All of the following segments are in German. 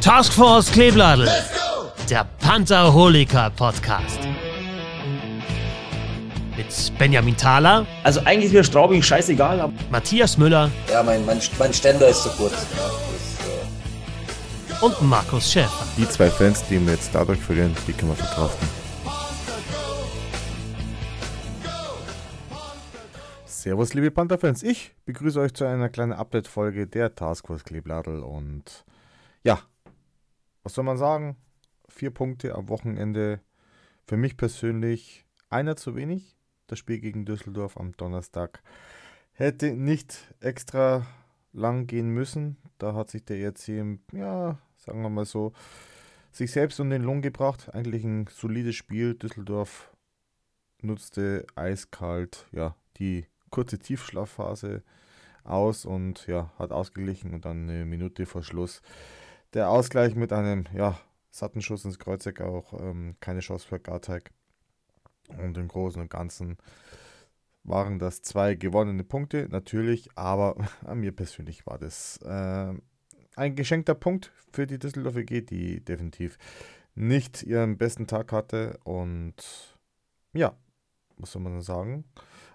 Taskforce Klebladel, der Pantherholiker Podcast. Mit Benjamin Thaler, Also eigentlich ist mir Straubing scheißegal, aber Matthias Müller Ja, mein, mein, mein Ständer ist zu kurz. Ja, und Markus Schäfer. Die zwei Fans, die wir jetzt dadurch verlieren, die können wir verkraften. Servus, liebe Panther-Fans. Ich begrüße euch zu einer kleinen Update-Folge der Taskforce Klebladel. Und ja, was soll man sagen? Vier Punkte am Wochenende. Für mich persönlich einer zu wenig. Das Spiel gegen Düsseldorf am Donnerstag hätte nicht extra lang gehen müssen. Da hat sich der ERC, ja, sagen wir mal so, sich selbst um den Lohn gebracht. Eigentlich ein solides Spiel. Düsseldorf nutzte eiskalt ja, die kurze Tiefschlafphase aus und ja, hat ausgeglichen und dann eine Minute vor Schluss der Ausgleich mit einem ja, satten Schuss ins Kreuzeck auch ähm, keine Chance für Garteig. Und im Großen und Ganzen waren das zwei gewonnene Punkte, natürlich, aber an mir persönlich war das äh, ein geschenkter Punkt für die Düsseldorf EG, die definitiv nicht ihren besten Tag hatte. Und ja, was soll man sagen?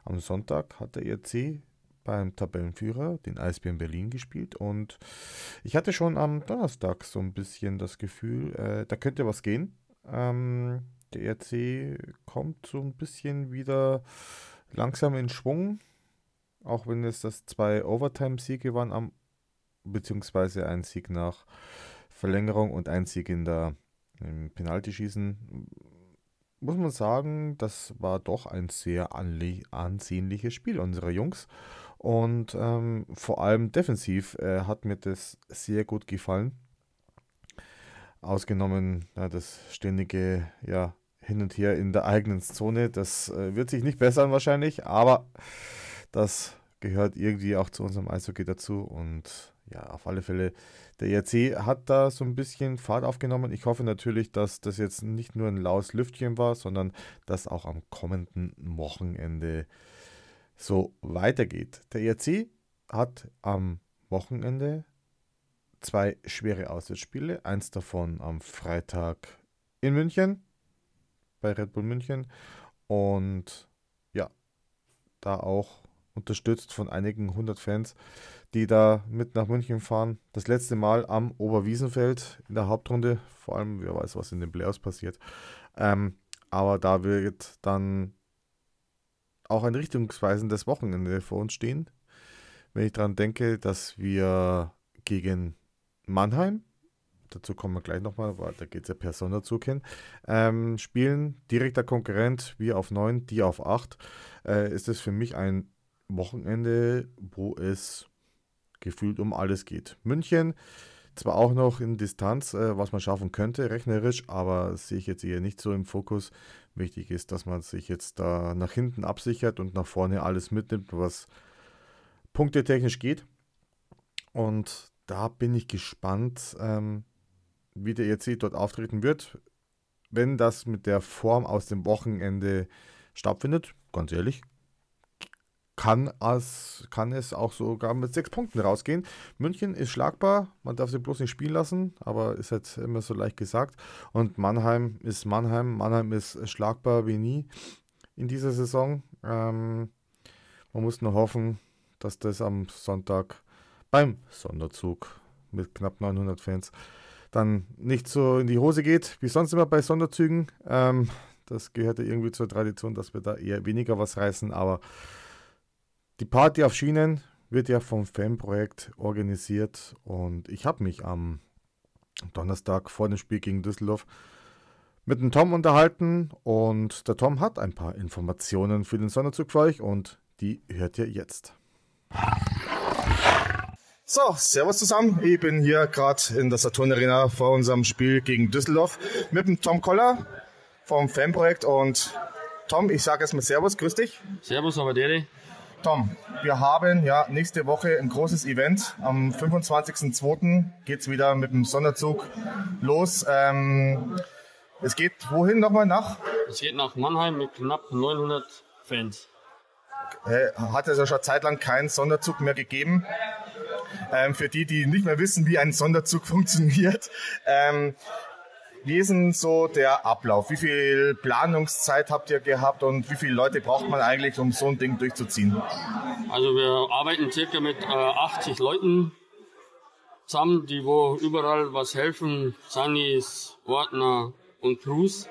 Am Sonntag hat der ERC beim Tabellenführer, den Eisbären Berlin, gespielt. Und ich hatte schon am Donnerstag so ein bisschen das Gefühl, äh, da könnte was gehen. Ähm, der ERC kommt so ein bisschen wieder langsam in Schwung. Auch wenn es das zwei Overtime-Siege waren, am, beziehungsweise ein Sieg nach Verlängerung und ein Sieg in der im Penaltyschießen muss man sagen, das war doch ein sehr ansehnliches Spiel unserer Jungs. Und ähm, vor allem defensiv äh, hat mir das sehr gut gefallen. Ausgenommen ja, das ständige ja, Hin und Her in der eigenen Zone. Das äh, wird sich nicht bessern wahrscheinlich, aber das gehört irgendwie auch zu unserem Eishockey dazu. Und ja, auf alle Fälle, der ERC hat da so ein bisschen Fahrt aufgenommen. Ich hoffe natürlich, dass das jetzt nicht nur ein laues Lüftchen war, sondern dass auch am kommenden Wochenende so weitergeht. Der ERC hat am Wochenende zwei schwere Auswärtsspiele. Eins davon am Freitag in München, bei Red Bull München. Und ja, da auch unterstützt von einigen hundert Fans, die da mit nach München fahren. Das letzte Mal am Oberwiesenfeld in der Hauptrunde. Vor allem, wer weiß, was in den Playoffs passiert. Ähm, aber da wird dann auch ein richtungsweisendes Wochenende vor uns stehen. Wenn ich daran denke, dass wir gegen Mannheim, dazu kommen wir gleich nochmal, weil da geht es ja per Sonderzug hin, ähm, spielen, direkter Konkurrent, wir auf 9, die auf 8, äh, ist es für mich ein Wochenende, wo es gefühlt um alles geht. München zwar auch noch in Distanz, äh, was man schaffen könnte, rechnerisch, aber sehe ich jetzt eher nicht so im Fokus. Wichtig ist, dass man sich jetzt da nach hinten absichert und nach vorne alles mitnimmt, was punktetechnisch geht. Und da bin ich gespannt, ähm, wie der ERC dort auftreten wird. Wenn das mit der Form aus dem Wochenende stattfindet, ganz ehrlich, kann es, kann es auch sogar mit sechs Punkten rausgehen. München ist schlagbar, man darf sie bloß nicht spielen lassen, aber ist halt immer so leicht gesagt. Und Mannheim ist Mannheim. Mannheim ist schlagbar wie nie in dieser Saison. Ähm, man muss nur hoffen, dass das am Sonntag beim Sonderzug mit knapp 900 Fans dann nicht so in die Hose geht, wie sonst immer bei Sonderzügen. Ähm, das gehört ja irgendwie zur Tradition, dass wir da eher weniger was reißen, aber die Party auf Schienen wird ja vom Fanprojekt organisiert und ich habe mich am Donnerstag vor dem Spiel gegen Düsseldorf mit dem Tom unterhalten und der Tom hat ein paar Informationen für den Sonderzug für euch und die hört ihr jetzt. So, servus zusammen. Ich bin hier gerade in der Saturn Arena vor unserem Spiel gegen Düsseldorf mit dem Tom Koller vom Fanprojekt und Tom, ich sage erstmal Servus, grüß dich. Servus, aber Deri. Tom, wir haben ja nächste Woche ein großes Event. Am 25.02. geht es wieder mit dem Sonderzug los. Ähm, es geht wohin nochmal nach? Es geht nach Mannheim mit knapp 900 Fans. Hat es ja schon zeitlang keinen Sonderzug mehr gegeben. Ähm, für die, die nicht mehr wissen, wie ein Sonderzug funktioniert. Ähm, wie ist denn so der Ablauf? Wie viel Planungszeit habt ihr gehabt und wie viele Leute braucht man eigentlich, um so ein Ding durchzuziehen? Also wir arbeiten circa mit äh, 80 Leuten zusammen, die wo überall was helfen. Sunnis, Ordner und Crews.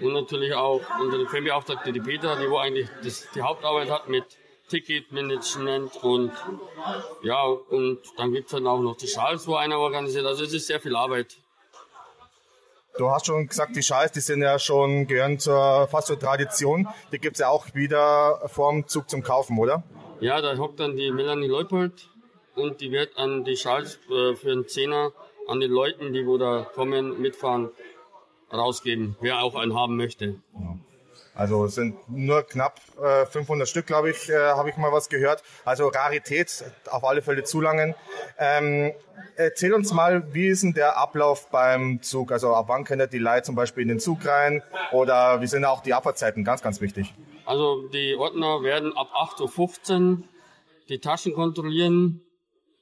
Und natürlich auch unsere Fanbeauftragte, die Peter, die wo eigentlich das, die Hauptarbeit hat mit Ticketmanagement und ja, und dann gibt es dann auch noch die Schals, wo einer organisiert. Also es ist sehr viel Arbeit. Du hast schon gesagt, die Schals, die sind ja schon, gehören zur, fast zur Tradition. Die gibt es ja auch wieder vorm Zug zum Kaufen, oder? Ja, da hockt dann die Melanie Leupold und die wird an die Schals äh, für einen Zehner an den Leuten, die wo da kommen, mitfahren, rausgeben, wer auch einen haben möchte. Also es sind nur knapp äh, 500 Stück, glaube ich, äh, habe ich mal was gehört. Also Rarität, auf alle Fälle zu langen. Ähm, erzähl uns mal, wie ist denn der Ablauf beim Zug? Also ab wann können die Leute zum Beispiel in den Zug rein? Oder wie sind auch die Abfahrtzeiten? Ganz, ganz wichtig. Also die Ordner werden ab 8.15 Uhr die Taschen kontrollieren,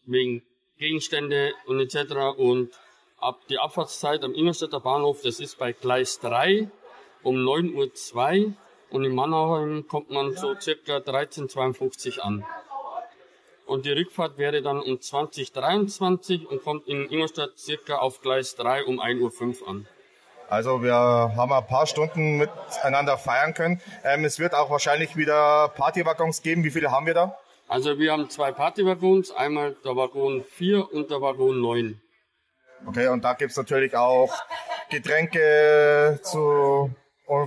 wegen Gegenstände und etc. Und ab die Abfahrtszeit am Ingolstädter Bahnhof, das ist bei Gleis 3 um 9.02 Uhr und in Mannheim kommt man so circa 13.52 Uhr an. Und die Rückfahrt wäre dann um 2023 und kommt in Ingolstadt circa auf Gleis 3 um 1.05 Uhr an. Also wir haben ein paar Stunden miteinander feiern können. Ähm, es wird auch wahrscheinlich wieder Partywaggons geben. Wie viele haben wir da? Also wir haben zwei Partywaggons, einmal der Waggon 4 und der Waggon 9. Okay, und da gibt's natürlich auch Getränke zu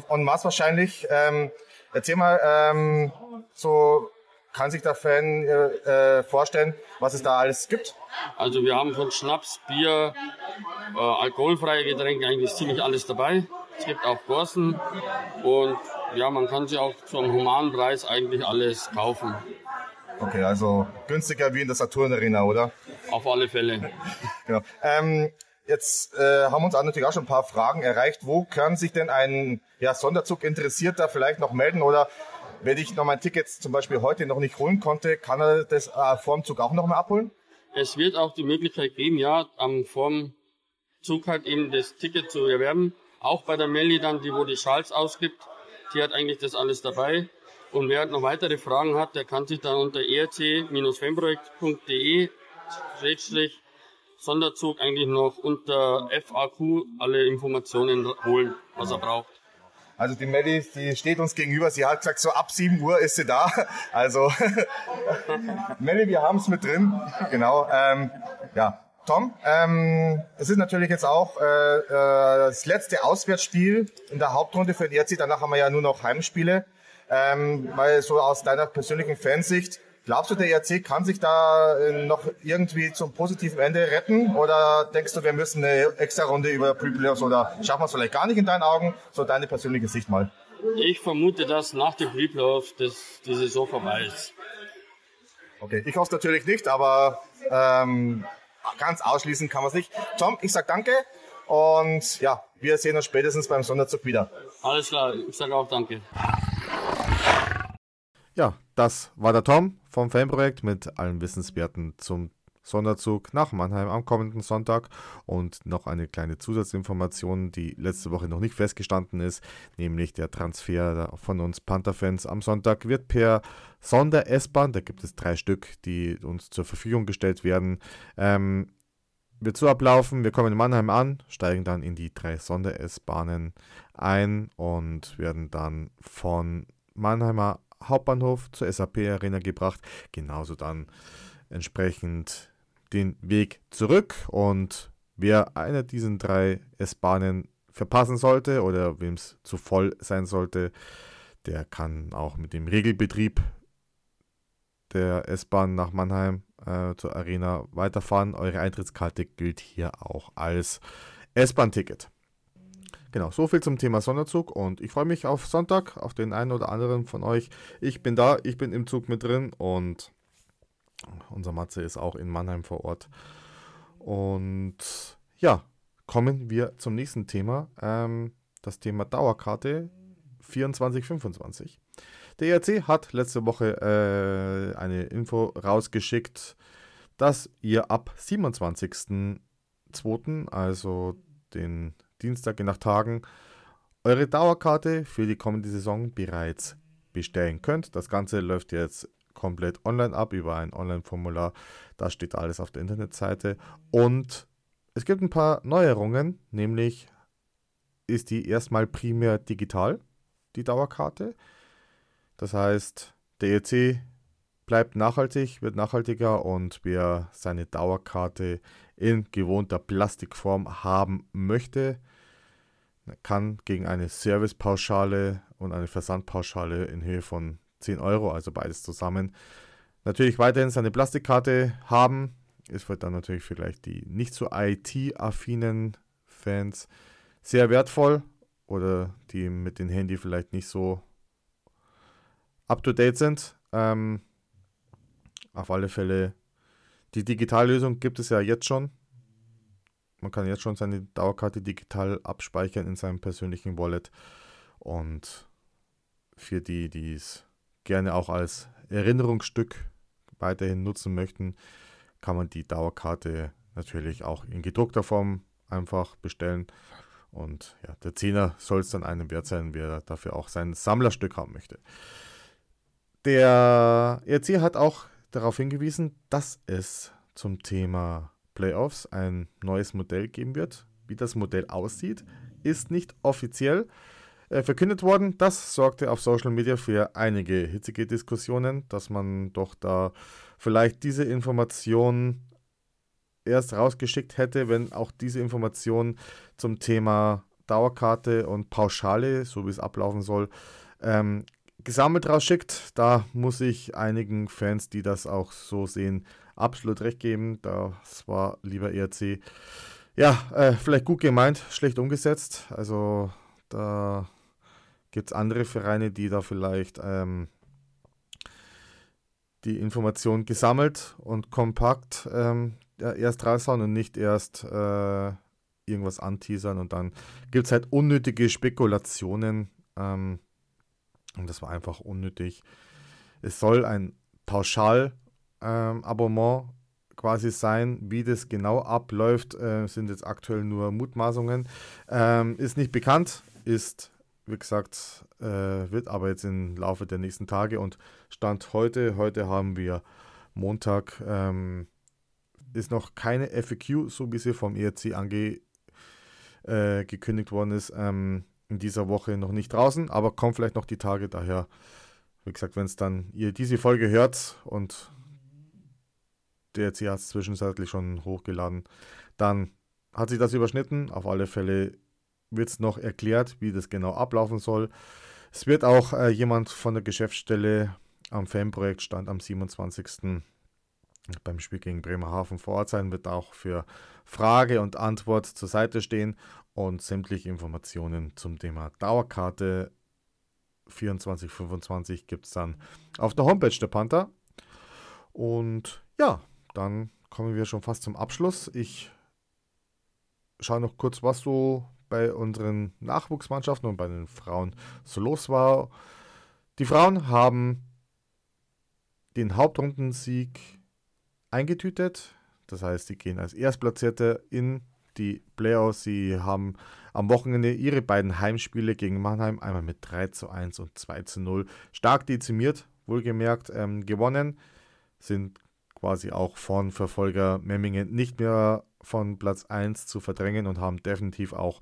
en masse wahrscheinlich. Ähm, erzähl mal, ähm, so kann sich der Fan äh, äh, vorstellen, was es da alles gibt? Also wir haben von Schnaps, Bier, äh, alkoholfreie Getränke eigentlich ziemlich alles dabei. Es gibt auch Borsten und ja, man kann sich auch zum humanen Preis eigentlich alles kaufen. Okay, also günstiger wie in der Saturn Arena, oder? Auf alle Fälle. genau. Ähm, Jetzt äh, haben uns natürlich auch schon ein paar Fragen erreicht. Wo kann sich denn ein ja, Sonderzug Interessierter vielleicht noch melden? Oder wenn ich noch mein Ticket zum Beispiel heute noch nicht holen konnte, kann er das äh, vorm Zug auch noch mal abholen? Es wird auch die Möglichkeit geben, ja, am vorm Zug halt eben das Ticket zu erwerben. Auch bei der Melli dann, die wo die Schals ausgibt, die hat eigentlich das alles dabei. Und wer halt noch weitere Fragen hat, der kann sich dann unter erc-fanprojekt.de Sonderzug eigentlich noch unter FAQ alle Informationen holen, was er braucht. Also die Melli, die steht uns gegenüber. Sie hat gesagt, so ab 7 Uhr ist sie da. Also Melli, wir haben es mit drin. Genau. Ähm, ja, Tom, ähm, es ist natürlich jetzt auch äh, äh, das letzte Auswärtsspiel in der Hauptrunde für den ERC. Danach haben wir ja nur noch Heimspiele. Ähm, weil so aus deiner persönlichen Fansicht, Glaubst du, der ERC kann sich da äh, noch irgendwie zum positiven Ende retten? Oder denkst du, wir müssen eine extra Runde über Pre-Playoffs oder schaffen wir es vielleicht gar nicht in deinen Augen? So deine persönliche Sicht mal. Ich vermute, dass nach dem Pre-Playoffs die Saison vorbei ist. Okay, ich hoffe es natürlich nicht, aber ähm, ganz ausschließen kann man es nicht. Tom, ich sag danke und ja, wir sehen uns spätestens beim Sonderzug wieder. Alles klar, ich sage auch danke. Ja, das war der Tom vom Fanprojekt mit allen Wissenswerten zum Sonderzug nach Mannheim am kommenden Sonntag. Und noch eine kleine Zusatzinformation, die letzte Woche noch nicht festgestanden ist, nämlich der Transfer von uns Panther-Fans am Sonntag wird per Sonder-S-Bahn, da gibt es drei Stück, die uns zur Verfügung gestellt werden, ähm, wird so ablaufen, wir kommen in Mannheim an, steigen dann in die drei Sonder-S-Bahnen ein und werden dann von Mannheimer Hauptbahnhof zur SAP Arena gebracht. Genauso dann entsprechend den Weg zurück. Und wer einer diesen drei S-Bahnen verpassen sollte oder wem es zu voll sein sollte, der kann auch mit dem Regelbetrieb der S-Bahn nach Mannheim äh, zur Arena weiterfahren. Eure Eintrittskarte gilt hier auch als S-Bahn-Ticket. Genau, so viel zum Thema Sonderzug und ich freue mich auf Sonntag, auf den einen oder anderen von euch. Ich bin da, ich bin im Zug mit drin und unser Matze ist auch in Mannheim vor Ort. Und ja, kommen wir zum nächsten Thema, ähm, das Thema Dauerkarte 2425. Der ERC hat letzte Woche äh, eine Info rausgeschickt, dass ihr ab 27.02., also den Dienstag nach Tagen, eure Dauerkarte für die kommende Saison bereits bestellen könnt. Das Ganze läuft jetzt komplett online ab über ein Online-Formular. Da steht alles auf der Internetseite. Und es gibt ein paar Neuerungen, nämlich ist die erstmal primär digital, die Dauerkarte. Das heißt, der EC bleibt nachhaltig, wird nachhaltiger und wer seine Dauerkarte in gewohnter Plastikform haben möchte, kann gegen eine Servicepauschale und eine Versandpauschale in Höhe von 10 Euro, also beides zusammen, natürlich weiterhin seine Plastikkarte haben. Wird dann natürlich vielleicht die nicht so IT-affinen Fans sehr wertvoll oder die mit dem Handy vielleicht nicht so up-to-date sind. Ähm, auf alle Fälle, die Digitallösung gibt es ja jetzt schon. Man kann jetzt schon seine Dauerkarte digital abspeichern in seinem persönlichen Wallet. Und für die, die es gerne auch als Erinnerungsstück weiterhin nutzen möchten, kann man die Dauerkarte natürlich auch in gedruckter Form einfach bestellen. Und ja, der Zehner soll es dann einem wert sein, wer dafür auch sein Sammlerstück haben möchte. Der ERC hat auch darauf hingewiesen, dass es zum Thema Playoffs ein neues Modell geben wird. Wie das Modell aussieht, ist nicht offiziell äh, verkündet worden. Das sorgte auf Social Media für einige hitzige Diskussionen, dass man doch da vielleicht diese Information erst rausgeschickt hätte, wenn auch diese Information zum Thema Dauerkarte und Pauschale, so wie es ablaufen soll, ähm, gesammelt rausschickt. Da muss ich einigen Fans, die das auch so sehen, absolut recht geben. Das war lieber ERC. Ja, äh, vielleicht gut gemeint, schlecht umgesetzt. Also da gibt es andere Vereine, die da vielleicht ähm, die Information gesammelt und kompakt ähm, erst raushauen und nicht erst äh, irgendwas anteasern und dann gibt es halt unnötige Spekulationen ähm, und das war einfach unnötig. Es soll ein Pauschal-Abonnement ähm, quasi sein. Wie das genau abläuft, äh, sind jetzt aktuell nur Mutmaßungen. Ähm, ist nicht bekannt, ist wie gesagt, äh, wird aber jetzt im Laufe der nächsten Tage und Stand heute, heute haben wir Montag, ähm, ist noch keine FAQ, so wie sie vom ERC ange, äh, worden ist, ähm, in dieser Woche noch nicht draußen, aber kommt vielleicht noch die Tage, daher, wie gesagt, wenn es dann ihr diese Folge hört und der ERC hat es zwischenzeitlich schon hochgeladen, dann hat sich das überschnitten. Auf alle Fälle wird es noch erklärt, wie das genau ablaufen soll. Es wird auch äh, jemand von der Geschäftsstelle am Fanprojektstand am 27. beim Spiel gegen Bremerhaven vor Ort sein, wird auch für Frage und Antwort zur Seite stehen und sämtliche Informationen zum Thema Dauerkarte 2425 gibt es dann auf der Homepage der Panther. Und ja, dann kommen wir schon fast zum Abschluss. Ich schaue noch kurz, was so bei unseren Nachwuchsmannschaften und bei den Frauen so los war. Die Frauen haben den Hauptrundensieg eingetütet. Das heißt, sie gehen als Erstplatzierte in die Playoffs. Sie haben am Wochenende ihre beiden Heimspiele gegen Mannheim einmal mit 3 zu 1 und 2 zu 0 stark dezimiert, wohlgemerkt, ähm, gewonnen. Sind quasi auch von Verfolger Memmingen nicht mehr von Platz 1 zu verdrängen und haben definitiv auch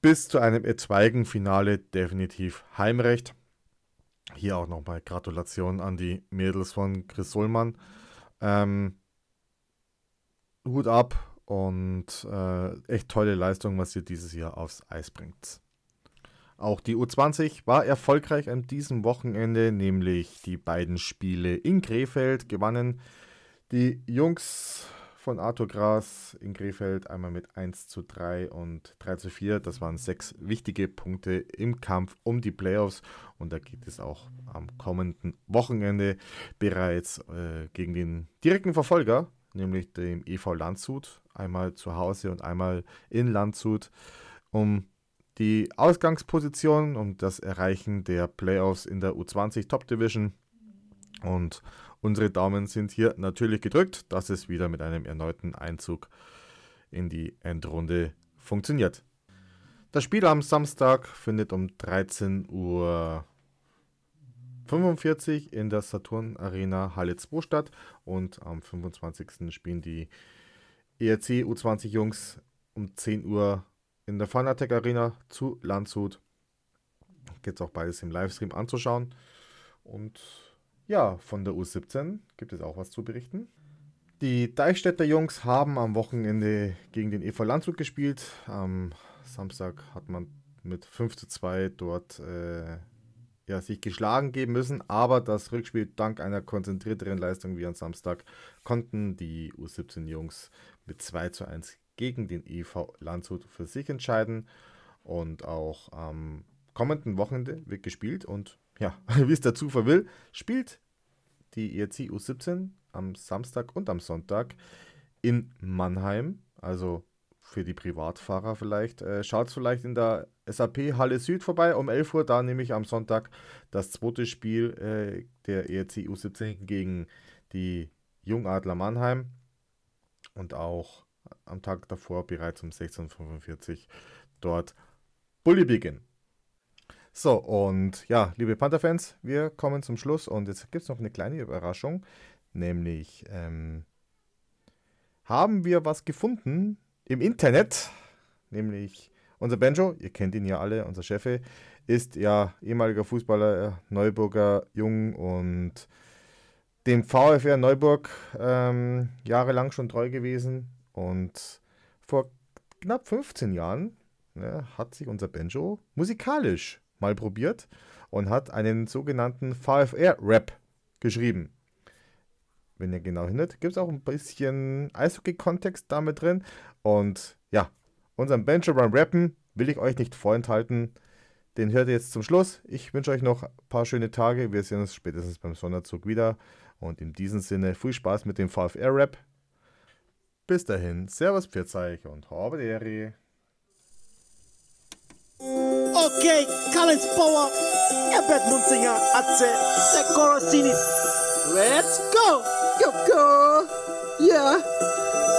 bis zu einem etwaigen Finale definitiv Heimrecht. Hier auch nochmal Gratulation an die Mädels von Chris Sollmann. Ähm, Hut ab und äh, echt tolle Leistung, was ihr dieses Jahr aufs Eis bringt. Auch die U20 war erfolgreich an diesem Wochenende, nämlich die beiden Spiele in Krefeld gewannen. Die Jungs von Arthur Gras in Krefeld einmal mit 1 zu 3 und 3 zu 4. Das waren sechs wichtige Punkte im Kampf um die Playoffs und da geht es auch am kommenden Wochenende bereits äh, gegen den direkten Verfolger, nämlich dem EV Landshut, einmal zu Hause und einmal in Landshut, um die Ausgangsposition, um das Erreichen der Playoffs in der U20 Top Division und unsere Daumen sind hier natürlich gedrückt, dass es wieder mit einem erneuten Einzug in die Endrunde funktioniert. Das Spiel am Samstag findet um 13 Uhr 45 in der Saturn Arena Halle 2 statt und am 25. spielen die ERC U20 Jungs um 10 Uhr in der Fanatec Arena zu Landshut. Gibt es auch beides im Livestream anzuschauen. Und ja, von der U17 gibt es auch was zu berichten. Die Deichstädter Jungs haben am Wochenende gegen den EV Landshut gespielt. Am Samstag hat man mit 5 zu 2 dort äh, ja, sich geschlagen geben müssen, aber das Rückspiel dank einer konzentrierteren Leistung wie am Samstag konnten die U17-Jungs mit 2 zu 1 gegen den EV Landshut für sich entscheiden und auch am kommenden Wochenende wird gespielt und ja, wie es der Zufall will, spielt die ERC U17 am Samstag und am Sonntag in Mannheim, also für die Privatfahrer vielleicht. Äh, Schaut vielleicht in der SAP Halle Süd vorbei um 11 Uhr. Da nehme ich am Sonntag das zweite Spiel äh, der ERC U17 gegen die Jungadler Mannheim. Und auch am Tag davor bereits um 16.45 Uhr dort Bully Begin. So, und ja, liebe Panther-Fans, wir kommen zum Schluss. Und jetzt gibt es noch eine kleine Überraschung, nämlich ähm, haben wir was gefunden, im Internet, nämlich unser Benjo, ihr kennt ihn ja alle, unser Chef, ist ja ehemaliger Fußballer, Neuburger Jung und dem VfR Neuburg ähm, jahrelang schon treu gewesen. Und vor knapp 15 Jahren ne, hat sich unser Benjo musikalisch mal probiert und hat einen sogenannten VFR-Rap geschrieben wenn ihr genau hindert, gibt es auch ein bisschen Eishockey-Kontext damit drin. Und ja, unseren Benjamin Rappen will ich euch nicht vorenthalten. Den hört ihr jetzt zum Schluss. Ich wünsche euch noch ein paar schöne Tage. Wir sehen uns spätestens beim Sonderzug wieder. Und in diesem Sinne viel Spaß mit dem VFR-Rap. Bis dahin, Servus, Pfirzeich und Ehre. Okay, Collins Power, Herbert Munzinger, Atze, der Corosini. Let's go! Go, go! Yeah!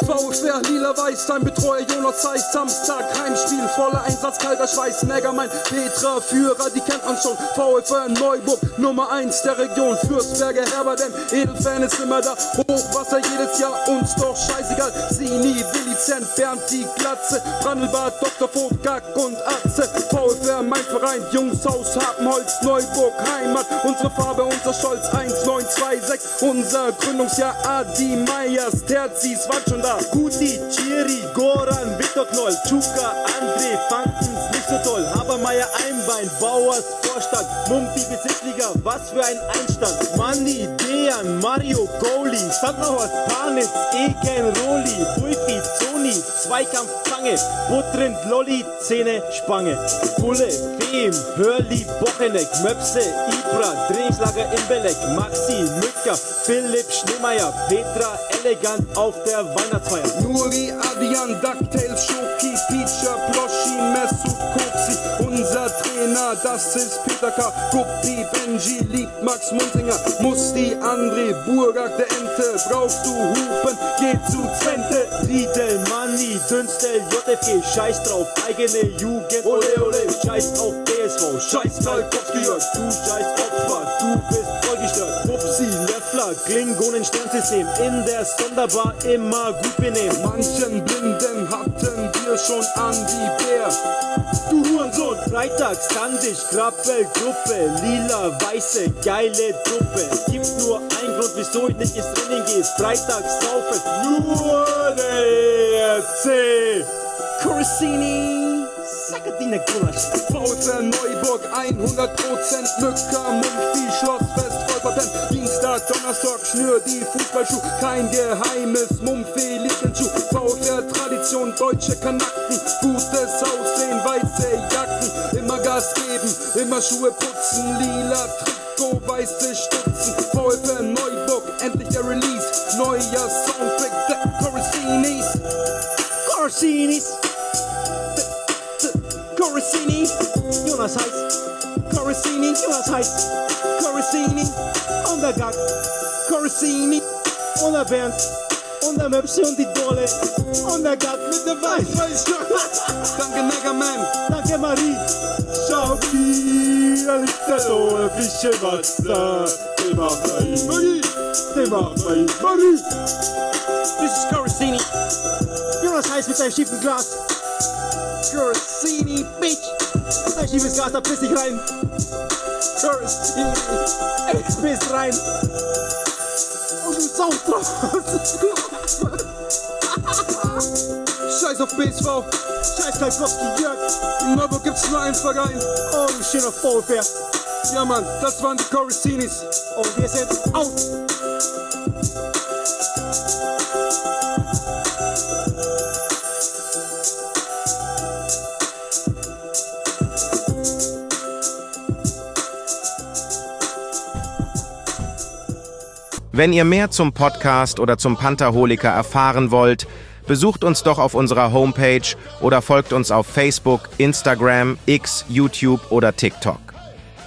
VfR Lila-Weiß, dein Betreuer Jonas Zeiss, Samstag, Heimspiel, voller Einsatz, kalter Schweiß, Megamein, Petra, Führer, die kennt man schon, VfR Neuburg, Nummer 1 der Region, Fürstberger Herberdem, Edelfan ist immer da, Hochwasser jedes Jahr, uns doch scheißegal, Sini, Willi Zent, Bernd die Glatze, Brandelbad, Dr. Vogt, Gack und Atze, VfR, mein Verein, Jungshaus, Habenholz, Neuburg, Heimat, unsere Farbe, unser Stolz, 1926, unser Gründungsjahr, Adi Meyers, Terzis, war schon da, Guti, Chiri, Goran, Viktor Knoll, Chuka, André, fanden's nicht so toll. Habermeier, Einbein, Bauers, Vorstadt, Mumpi, Besitzliga, was für ein Einstand. Manni, Dejan, Mario, Goalie, Sandnerhorst, Panitz, Egen, Roli, Bulfi, Zoni, Zweikampf, Zange, Buttrind, Lolli, Zähne, Spange. Bulle, Fehm, Hörli, Bocheneck, Möpse, Ibra, Drehschlager, Imbelek, Maxi, Mücker, Philipp, Schneemeier, Petra, Elegant auf der Weihnachtsfeier. Nuri, Adrian, DuckTales, Schoki, Peacher, Ploschi, Mesut, Koksi, unser Trainer, das ist Peter K. Guppi, Benji, liebt Max Munzinger, Musti, André, Burgak, der Ente, brauchst du Hupen, geh zu Zwente, Riedel, Manni, Dünstel, JFG, scheiß drauf, eigene Jugend, ole ole, scheiß auf BSV, scheiß Kalkowski, du scheiß Opfer, du bist vollgestört, Pupsi, Löffler, Klingonen, Sternsystem, in der Sonderbar immer gut benehmen. Manchen Blinden hatten wir schon an die Bär. Freitags kann dich Krabbel, Gruppe, lila, weiße, geile Truppe. Gibt nur einen Grund, wieso ich nicht ins Training gehe. Freitags saufen nur der ERC. Corsini, Sakadine Gulasch. VfR Neuburg 100% Mücker, Mumpfi, Schlossfest, Vollverpennt. Dienstag, Donnerstag, schnür die Fußballschuh. Kein geheimes Mumpfi, liegt den Schuh. VfR Tradition, deutsche Kanaken. Gutes Aussehen, weiße Jacken. Immer Gas geben, immer Schuhe putzen. Lila Trikot, weiße Stutzen. VfR Neuburg, endlich der Release. Neuer Soundtrack, der Corsinis. Corsinis. Jonas heißt Corsini, Jonas heißt Corsini, on the Gag, Corsini und der Bernd und der Möpse und die Dolle und der Gatt mit der Weiß. Danke Megaman. Danke Marie. Schau dir liegt der Dohle frische Wasser. Den macht bei Marie. Den macht bei Marie. This is Corsini. Jonas heißt mit seinem schiefen Glas. Corsini, Bitch. Sein schiefes Glas, da piss ich rein. Corsini. Ich piss rein. Und du saust drauf. Scheiß auf BSV. Scheiß Kalkowski, Jörg. In Marburg gibt's nur einen Verein. Oh, du schöner Faulfair. Ja, Mann, das waren die Corsinis. Und wir sind out. Wenn ihr mehr zum Podcast oder zum Pantherholiker erfahren wollt, besucht uns doch auf unserer Homepage oder folgt uns auf Facebook, Instagram, X, YouTube oder TikTok.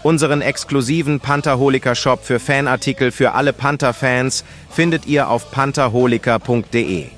Unseren exklusiven Pantherholiker-Shop für Fanartikel für alle Panther-Fans findet ihr auf pantherholiker.de.